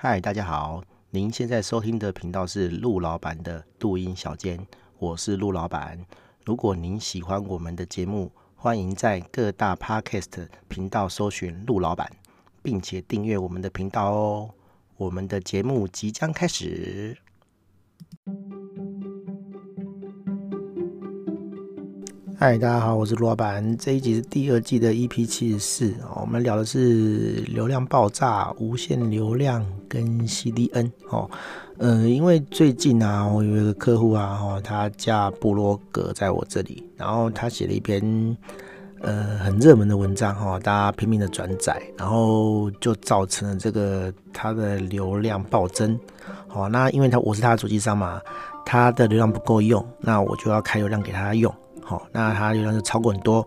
嗨，大家好，您现在收听的频道是陆老板的录音小间，我是陆老板。如果您喜欢我们的节目，欢迎在各大 Podcast 频道搜寻陆老板，并且订阅我们的频道哦。我们的节目即将开始。嗨，大家好，我是陆老板。这一集是第二季的 EP 七十四，我们聊的是流量爆炸、无限流量跟 CDN。哦，嗯，因为最近啊，我有一个客户啊，哦，他架布洛格在我这里，然后他写了一篇呃很热门的文章，哈，大家拼命的转载，然后就造成了这个他的流量暴增。好，那因为他我是他的主机商嘛，他的流量不够用，那我就要开流量给他用。好，那它流量就超过很多，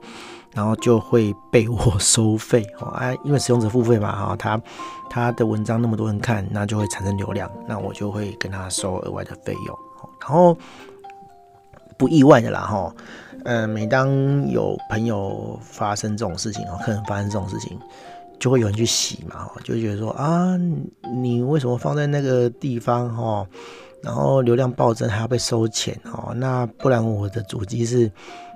然后就会被我 收费。哦，哎，因为使用者付费嘛，哈，他他的文章那么多人看，那就会产生流量，那我就会跟他收额外的费用。然后不意外的啦，哈，呃，每当有朋友发生这种事情，哦，客人发生这种事情，就会有人去洗嘛，就觉得说啊，你为什么放在那个地方，哈？然后流量暴增还要被收钱哦，那不然我的主机是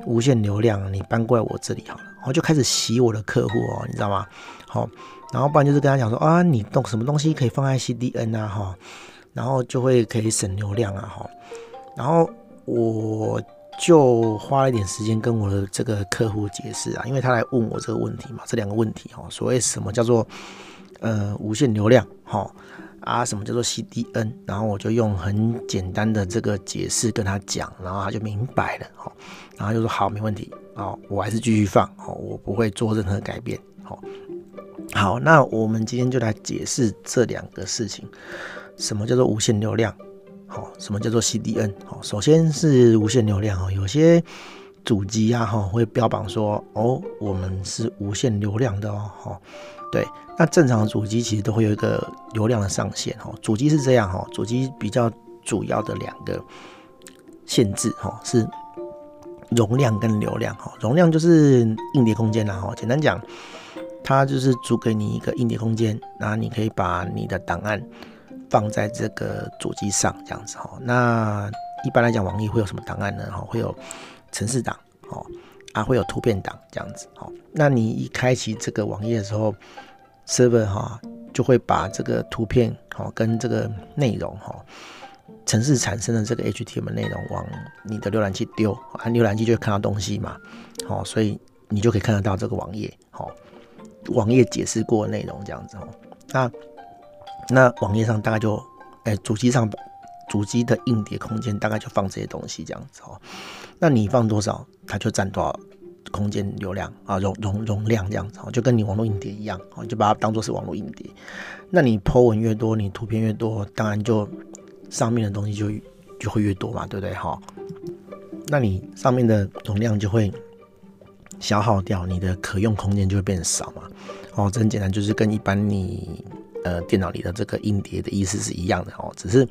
无限流量，你搬过来我这里好了，然后就开始洗我的客户哦，你知道吗？好，然后不然就是跟他讲说啊，你动什么东西可以放在 CDN 啊哈，然后就会可以省流量啊哈，然后我就花了一点时间跟我的这个客户解释啊，因为他来问我这个问题嘛，这两个问题哦，所谓什么叫做呃无限流量哈？啊，什么叫做 CDN？然后我就用很简单的这个解释跟他讲，然后他就明白了，好，然后就说好，没问题，好，我还是继续放，好，我不会做任何改变，好，好，那我们今天就来解释这两个事情，什么叫做无限流量？好，什么叫做 CDN？好，首先是无限流量哦，有些主机啊哈会标榜说哦，我们是无限流量的哦，哈，对。那正常的主机其实都会有一个流量的上限哈，主机是这样哈，主机比较主要的两个限制哈是容量跟流量哈，容量就是硬碟空间啦哈，简单讲，它就是租给你一个硬碟空间，然后你可以把你的档案放在这个主机上这样子哈。那一般来讲，网页会有什么档案呢？哈，会有程式档哦，啊会有图片档这样子哈。那你一开启这个网页的时候，server 哈就会把这个图片哈跟这个内容哈程式产生的这个 HTML 内容往你的浏览器丢，啊浏览器就会看到东西嘛，好，所以你就可以看得到这个网页，好，网页解释过内容这样子哦。那那网页上大概就，哎，主机上主机的硬碟空间大概就放这些东西这样子哦。那你放多少，它就占多少。空间流量啊，容容容量这样子，就跟你网络硬碟一样哦，就把它当做是网络硬碟。那你 po 文越多，你图片越多，当然就上面的东西就就会越多嘛，对不对？哈，那你上面的容量就会消耗掉，你的可用空间就会变少嘛。哦，这很简单，就是跟一般你呃电脑里的这个硬碟的意思是一样的哦，只是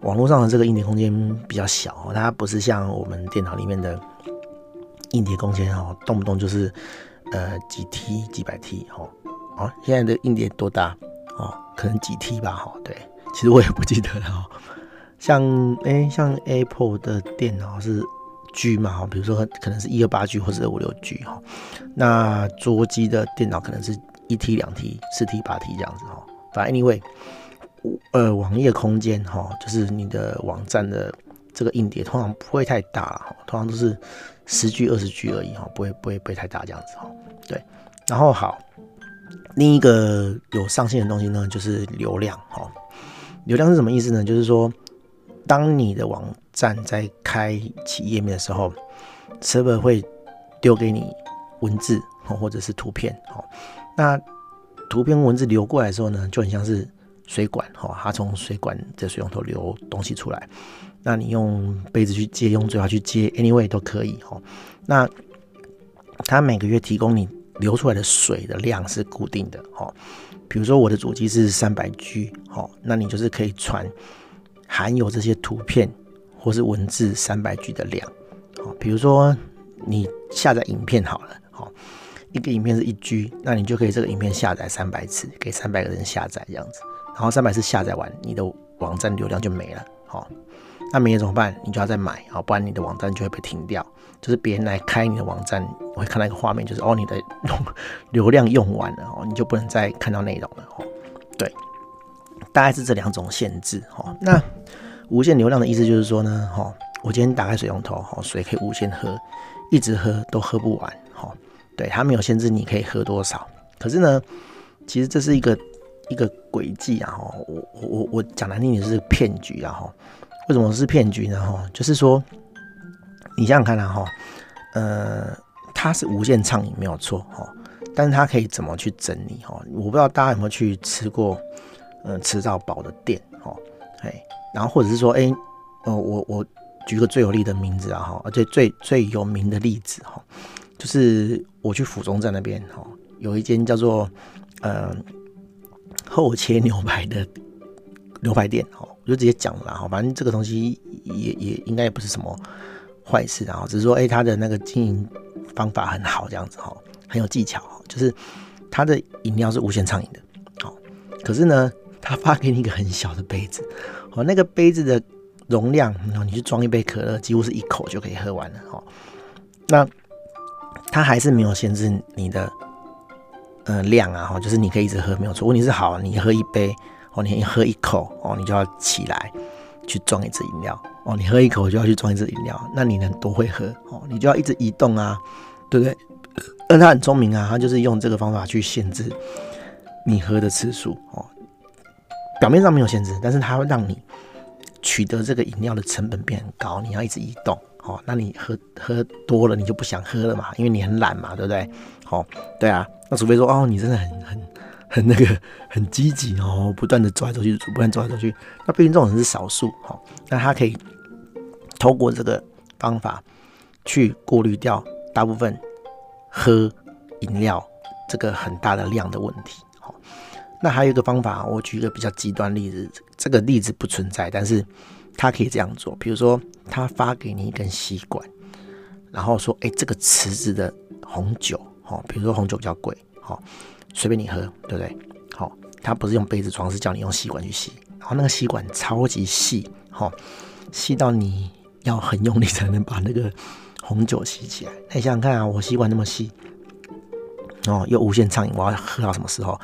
网络上的这个硬碟空间比较小，它不是像我们电脑里面的。硬碟空间哈，动不动就是呃几 T 几百 T 哈，哦，现在的硬碟多大哦？可能几 T 吧哈，对，其实我也不记得了哈。像诶、像 Apple 的电脑是 G 嘛哈，比如说可能是一二八 G 或者二五六 G 哈，那桌机的电脑可能是一 T 两 T 四 T 八 T 这样子哈。反正 anyway，呃，网页空间哈，就是你的网站的这个硬碟通常不会太大哈，通常都是。十 G 二十 G 而已哈，不会不会不会太大这样子哈。对，然后好，另一个有上限的东西呢，就是流量哈。流量是什么意思呢？就是说，当你的网站在开启页面的时候，server 会丢给你文字或者是图片哈。那图片文字流过来的时候呢，就很像是水管哈，它从水管的水龙头流东西出来。那你用杯子去接，用嘴巴去接，anyway 都可以哈。那它每个月提供你流出来的水的量是固定的哈。比如说我的主机是三百 G 哈，那你就是可以传含有这些图片或是文字三百 G 的量。好，比如说你下载影片好了，好，一个影片是一 G，那你就可以这个影片下载三百次，给三百个人下载这样子。然后三百次下载完，你的网站流量就没了，好，那没了怎么办？你就要再买，好，不然你的网站就会被停掉。就是别人来开你的网站，会看到一个画面，就是哦，你的流量用完了哦，你就不能再看到内容了哦。对，大概是这两种限制哦。那无限流量的意思就是说呢，哦，我今天打开水龙头，哦，水可以无限喝，一直喝都喝不完，哦。对，它没有限制你可以喝多少。可是呢，其实这是一个一个诡计啊，哈，我我我我讲难听点是骗局啊，哈。为什么是骗局呢？哈，就是说。你想想看啊，哈，呃，它是无限畅饮没有错，哈，但是它可以怎么去整理，哈？我不知道大家有没有去吃过，呃，吃到饱的店，哈，哎，然后或者是说，哎、欸，呃，我我举个最有利的名字啊，哈，而且最最有名的例子，哈，就是我去府中站那边，哈，有一间叫做呃厚切牛排的牛排店，哦，我就直接讲了，哈，反正这个东西也也应该也不是什么。坏事，然后只是说，哎，他的那个经营方法很好，这样子哈，很有技巧，就是他的饮料是无限畅饮的，好，可是呢，他发给你一个很小的杯子，哦，那个杯子的容量，然后你去装一杯可乐，几乎是一口就可以喝完了，哈，那他还是没有限制你的呃量啊，哈，就是你可以一直喝，没有错。问题是好，你喝一杯，哦，你喝一口，哦，你就要起来。去装一支饮料哦，你喝一口就要去装一支饮料，那你能多会喝哦？你就要一直移动啊，对不对？而他很聪明啊，他就是用这个方法去限制你喝的次数哦。表面上没有限制，但是它会让你取得这个饮料的成本变很高，你要一直移动哦。那你喝喝多了，你就不想喝了嘛，因为你很懒嘛，对不对？好，对啊。那除非说哦，你真的很很。很那个很积极哦，不断的走来走去，不断走来走去。那毕竟这种人是少数哈，那他可以透过这个方法去过滤掉大部分喝饮料这个很大的量的问题。好，那还有一个方法，我举一个比较极端例子，这个例子不存在，但是他可以这样做。比如说，他发给你一根吸管，然后说：“哎，这个池子的红酒，哈，比如说红酒比较贵，哦。”随便你喝，对不对？好，他不是用杯子装，是叫你用吸管去吸。然后那个吸管超级细，好，细到你要很用力才能把那个红酒吸起来。那你想想看啊，我吸管那么细，哦，又无限畅饮，我要喝到什么时候？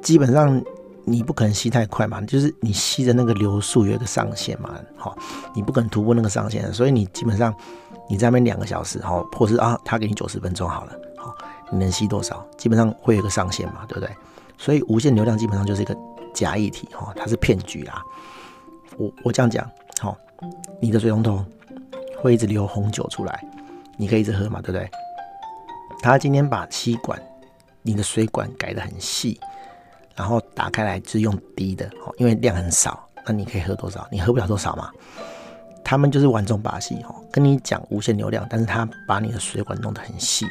基本上你不可能吸太快嘛，就是你吸的那个流速有一个上限嘛，好，你不可能突破那个上限，所以你基本上你在那边两个小时，好，或是啊，他给你九十分钟好了，好。你能吸多少？基本上会有一个上限嘛，对不对？所以无限流量基本上就是一个假议题哈，它是骗局啦。我我这样讲，好，你的水龙头会一直流红酒出来，你可以一直喝嘛，对不对？他今天把吸管，你的水管改得很细，然后打开来就是用滴的，哦因为量很少，那你可以喝多少？你喝不了多少嘛。他们就是玩这种把戏哈，跟你讲无限流量，但是他把你的水管弄得很细。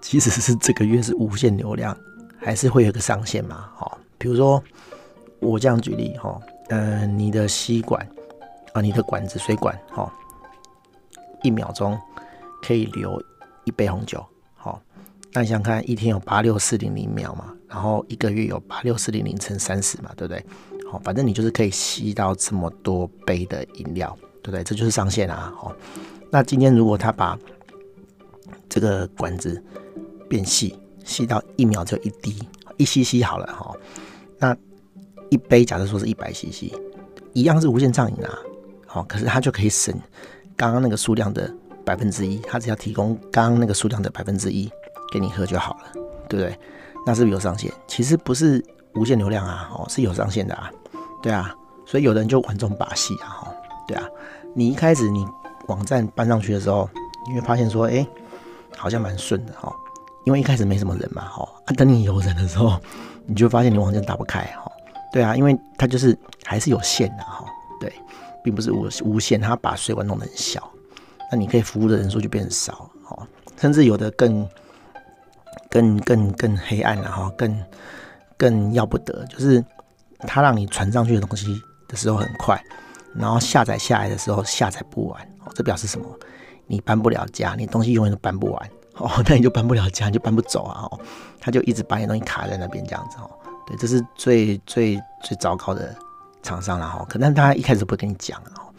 即使是这个月是无限流量，还是会有个上限嘛？哦，比如说我这样举例哈，呃，你的吸管啊，你的管子水管，哈，一秒钟可以流一杯红酒，那你想看，一天有八六四零零秒嘛，然后一个月有八六四零零乘三十嘛，对不对？好，反正你就是可以吸到这么多杯的饮料，对不对？这就是上限啊，好，那今天如果他把这个管子变细，细到一秒就一滴，一 cc 好了哈。那一杯假设说是一百 cc，一样是无限畅饮啊。好，可是他就可以省刚刚那个数量的百分之一，他只要提供刚刚那个数量的百分之一给你喝就好了，对不对？那是不是有上限？其实不是无限流量啊，哦，是有上限的啊。对啊，所以有的人就玩这种把戏啊，哈，对啊。你一开始你网站搬上去的时候，你会发现说，哎，好像蛮顺的哈。因为一开始没什么人嘛，哈，啊，等你有人的时候，你就发现你网站打不开，哈，对啊，因为它就是还是有限的，哈，对，并不是无无限，它把水管弄得很小，那你可以服务的人数就变少，哈，甚至有的更更更更黑暗了，哈，更更要不得，就是它让你传上去的东西的时候很快，然后下载下来的时候下载不完，哦，这表示什么？你搬不了家，你东西永远都搬不完。哦，那你就搬不了家，你就搬不走啊！哦，他就一直把你东西卡在那边这样子哦。对，这是最最最糟糕的厂商了哈。可能他一开始不会跟你讲哈。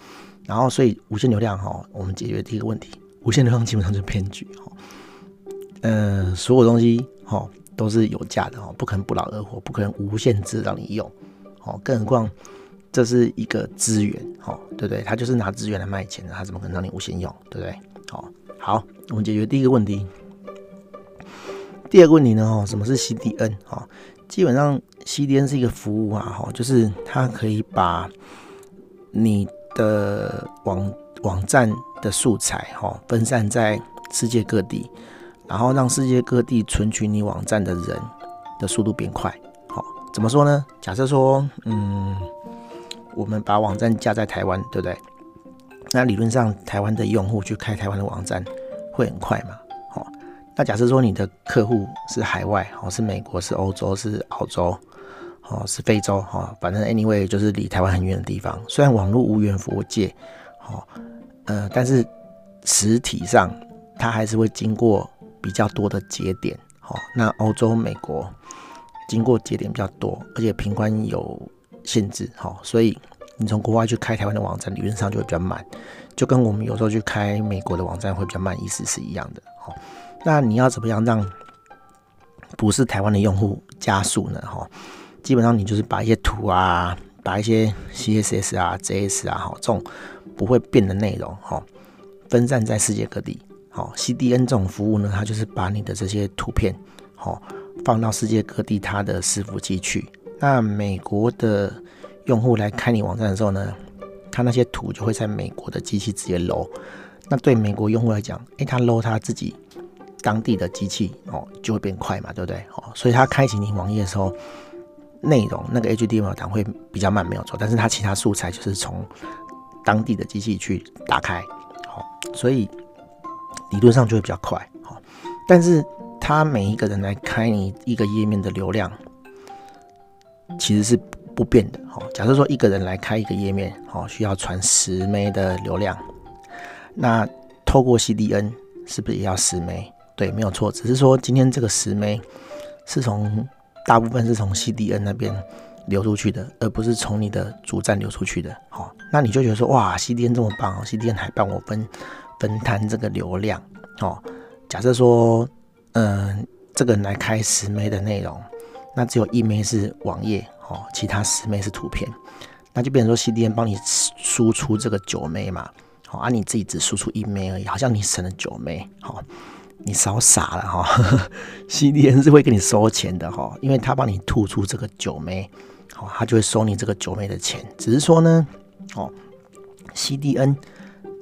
然后，所以无限流量哈，我们解决第一个问题，无限流量基本上就是骗局哈。呃，所有东西哈都是有价的哈，不可能不劳而获，不可能无限制让你用。哦，更何况这是一个资源，哦，对不对？他就是拿资源来卖钱的，他怎么可能让你无限用，对不对？好，好，我们解决第一个问题。第二个问题呢？哦，什么是 CDN？哦，基本上 CDN 是一个服务啊，哈，就是它可以把你的网网站的素材，哈，分散在世界各地，然后让世界各地存取你网站的人的速度变快。怎么说呢？假设说，嗯，我们把网站架在台湾，对不对？那理论上，台湾的用户去开台湾的网站会很快嘛？好，那假设说你的客户是海外，哦，是美国，是欧洲，是澳洲，哦，是非洲，哈，反正 anyway 就是离台湾很远的地方。虽然网络无远弗届，哦，呃，但是实体上它还是会经过比较多的节点，好，那欧洲、美国。经过节点比较多，而且频宽有限制，哈，所以你从国外去开台湾的网站，理论上就会比较慢，就跟我们有时候去开美国的网站会比较慢，意思是一样的，哈。那你要怎么样让不是台湾的用户加速呢？哈，基本上你就是把一些图啊，把一些 CSS 啊、JS 啊，哈，这种不会变的内容，哈，分散在世界各地。好，CDN 这种服务呢，它就是把你的这些图片，哈。放到世界各地它的伺服器去，那美国的用户来开你网站的时候呢，他那些图就会在美国的机器直接 l。那对美国用户来讲，诶，他 l 他自己当地的机器哦，就会变快嘛，对不对？哦，所以他开启你网页的时候，内容那个 HTML 档会比较慢，没有错。但是他其他素材就是从当地的机器去打开，好，所以理论上就会比较快，好，但是。他每一个人来开你一个页面的流量，其实是不变的。好，假设说一个人来开一个页面，好，需要传十枚的流量，那透过 CDN 是不是也要十枚对，没有错。只是说今天这个十枚是从大部分是从 CDN 那边流出去的，而不是从你的主站流出去的。好，那你就觉得说，哇，CDN 这么棒哦，CDN 还帮我分分摊这个流量。哦，假设说。嗯、这个人来开十枚的内容，那只有一枚是网页哦，其他十枚是图片，那就变成说 CDN 帮你输出这个九枚嘛，好，而你自己只输出一枚而已，好像你省了九枚，好，你少傻了 哈，CDN 是会给你收钱的哈，因为他帮你吐出这个九枚，好，他就会收你这个九枚的钱，只是说呢，哦，CDN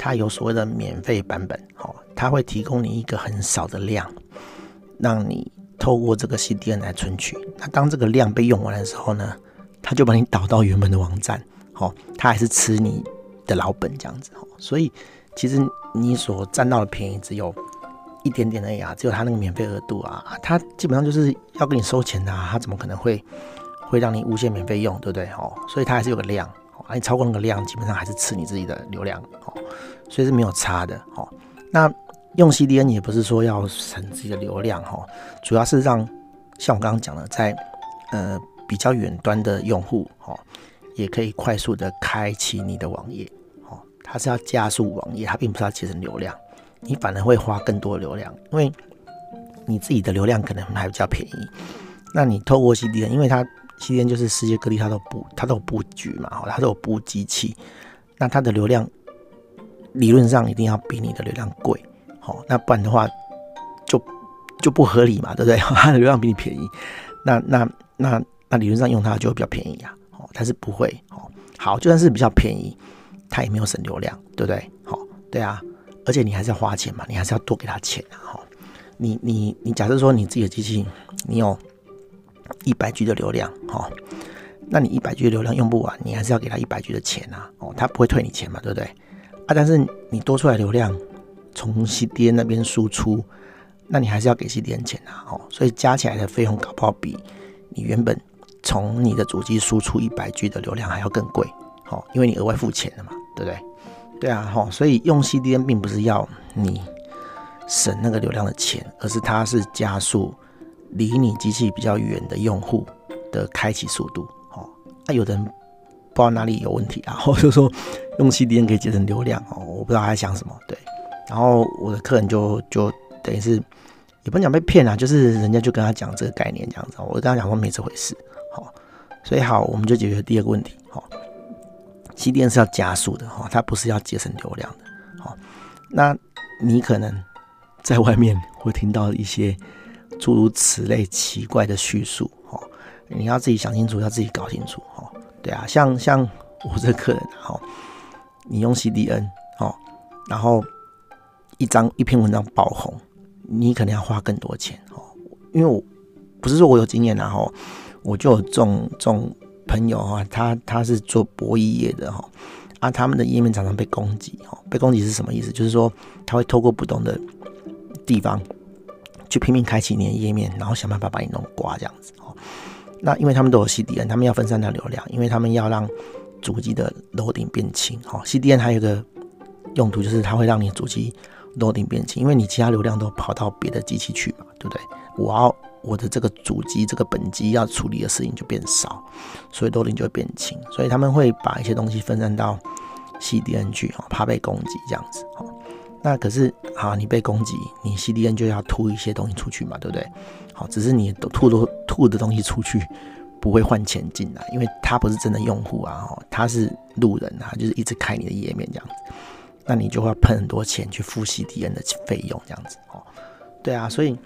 它有所谓的免费版本，哦，它会提供你一个很少的量。让你透过这个 CDN 来存取，那当这个量被用完的时候呢，它就把你导到原本的网站，好，它还是吃你的老本这样子，哦所以其实你所占到的便宜只有一点点而已啊，只有他那个免费额度啊，他基本上就是要跟你收钱的啊，他怎么可能会会让你无限免费用，对不对？哦，所以他还是有个量，啊，你超过那个量，基本上还是吃你自己的流量，哦，所以是没有差的，哦，那。用 CDN 也不是说要省自己的流量哈，主要是让像我刚刚讲的，在呃比较远端的用户哈，也可以快速的开启你的网页哦。它是要加速网页，它并不是要节省流量，你反而会花更多流量，因为你自己的流量可能还比较便宜。那你透过 CDN，因为它 CDN 就是世界各地它都布它都有布局嘛，哈，它都有布机器，那它的流量理论上一定要比你的流量贵。好，那不然的话就就不合理嘛，对不对？它的流量比你便宜，那那那那理论上用它就会比较便宜啊。哦，但是不会。哦，好，就算是比较便宜，它也没有省流量，对不对？好，对啊，而且你还是要花钱嘛，你还是要多给他钱啊。哈，你你你假设说你自己的机器你有一百 G 的流量，哈，那你一百 G 的流量用不完，你还是要给他一百 G 的钱啊。哦，他不会退你钱嘛，对不对？啊，但是你多出来流量。从 CDN 那边输出，那你还是要给 CDN 钱啊，哦，所以加起来的费用搞不好比你原本从你的主机输出一百 G 的流量还要更贵，哦，因为你额外付钱了嘛，对不对？对啊，哈，所以用 CDN 并不是要你省那个流量的钱，而是它是加速离你机器比较远的用户的开启速度。哦，那有的人不知道哪里有问题啊，或者说用 CDN 可以节省流量哦，我不知道他在想什么。对，然后我的客人就就等于是也不能讲被骗啊，就是人家就跟他讲这个概念这样子，我跟他讲说没这回事。好，所以好，我们就解决第二个问题。好，CDN 是要加速的哈，它不是要节省流量的。好，那你可能在外面会听到一些诸如此类奇怪的叙述。哦你要自己想清楚，要自己搞清楚哦。对啊，像像我这个客人哈，你用 CDN 哦，然后一张一篇文章爆红，你可能要花更多钱哦。因为我不是说我有经验，然后我就有这种这种朋友啊，他他是做博弈业的哈，啊，他们的页面常常被攻击哈，被攻击是什么意思？就是说他会透过不同的地方去拼命开启你的页面，然后想办法把你弄挂这样子哦。那因为他们都有 CDN，他们要分散掉流量，因为他们要让主机的 loading 变轻。哦，CDN 还有一个用途就是它会让你主机 loading 变轻，因为你其他流量都跑到别的机器去嘛，对不对？我要我的这个主机这个本机要处理的事情就变少，所以 loading 就会变轻。所以他们会把一些东西分散到 CDN 去，哈，怕被攻击这样子。哈，那可是好，你被攻击，你 CDN 就要吐一些东西出去嘛，对不对？好，只是你吐都吐的东西出去，不会换钱进来，因为他不是真的用户啊，他是路人啊，就是一直开你的页面这样子，那你就会喷很多钱去付 CDN 的费用这样子哦。对啊，所以，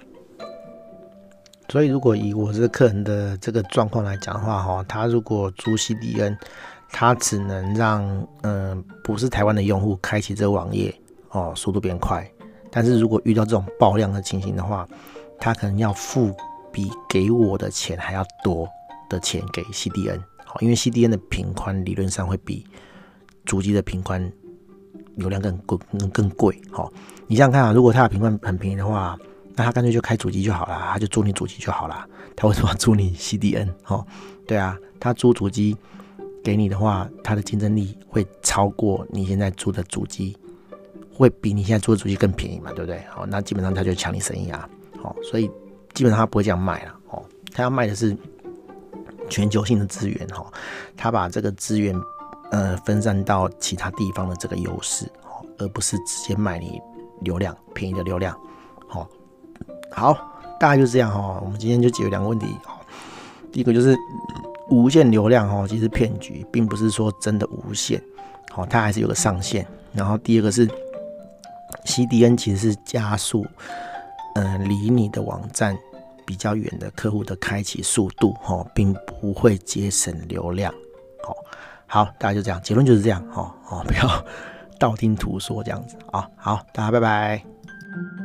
所以如果以我这个客人的这个状况来讲的话，哈，他如果租 CDN，他只能让嗯、不是台湾的用户开启这个网页哦，速度变快，但是如果遇到这种爆量的情形的话，他可能要付比给我的钱还要多的钱给 CDN，好，因为 CDN 的频宽理论上会比主机的频宽流量更贵，更更贵。好，你想想看啊，如果他的频宽很便宜的话，那他干脆就开主机就好了，他就租你主机就好了。他为什么租你 CDN？哦，对啊，他租主机给你的话，他的竞争力会超过你现在租的主机，会比你现在租的主机更便宜嘛，对不对？好，那基本上他就抢你生意啊。好，所以基本上他不会这样卖了哦，他要卖的是全球性的资源哈，他把这个资源呃分散到其他地方的这个优势哦，而不是直接卖你流量便宜的流量。好，好，大概就是这样哈。我们今天就解决两个问题哦。第一个就是无限流量哦，其实骗局，并不是说真的无限，好，它还是有个上限。然后第二个是 CDN 其实是加速。嗯，离你的网站比较远的客户的开启速度，哈，并不会节省流量，好，好，大家就这样，结论就是这样，哈，哦，不要 道听途说这样子，啊，好，大家拜拜。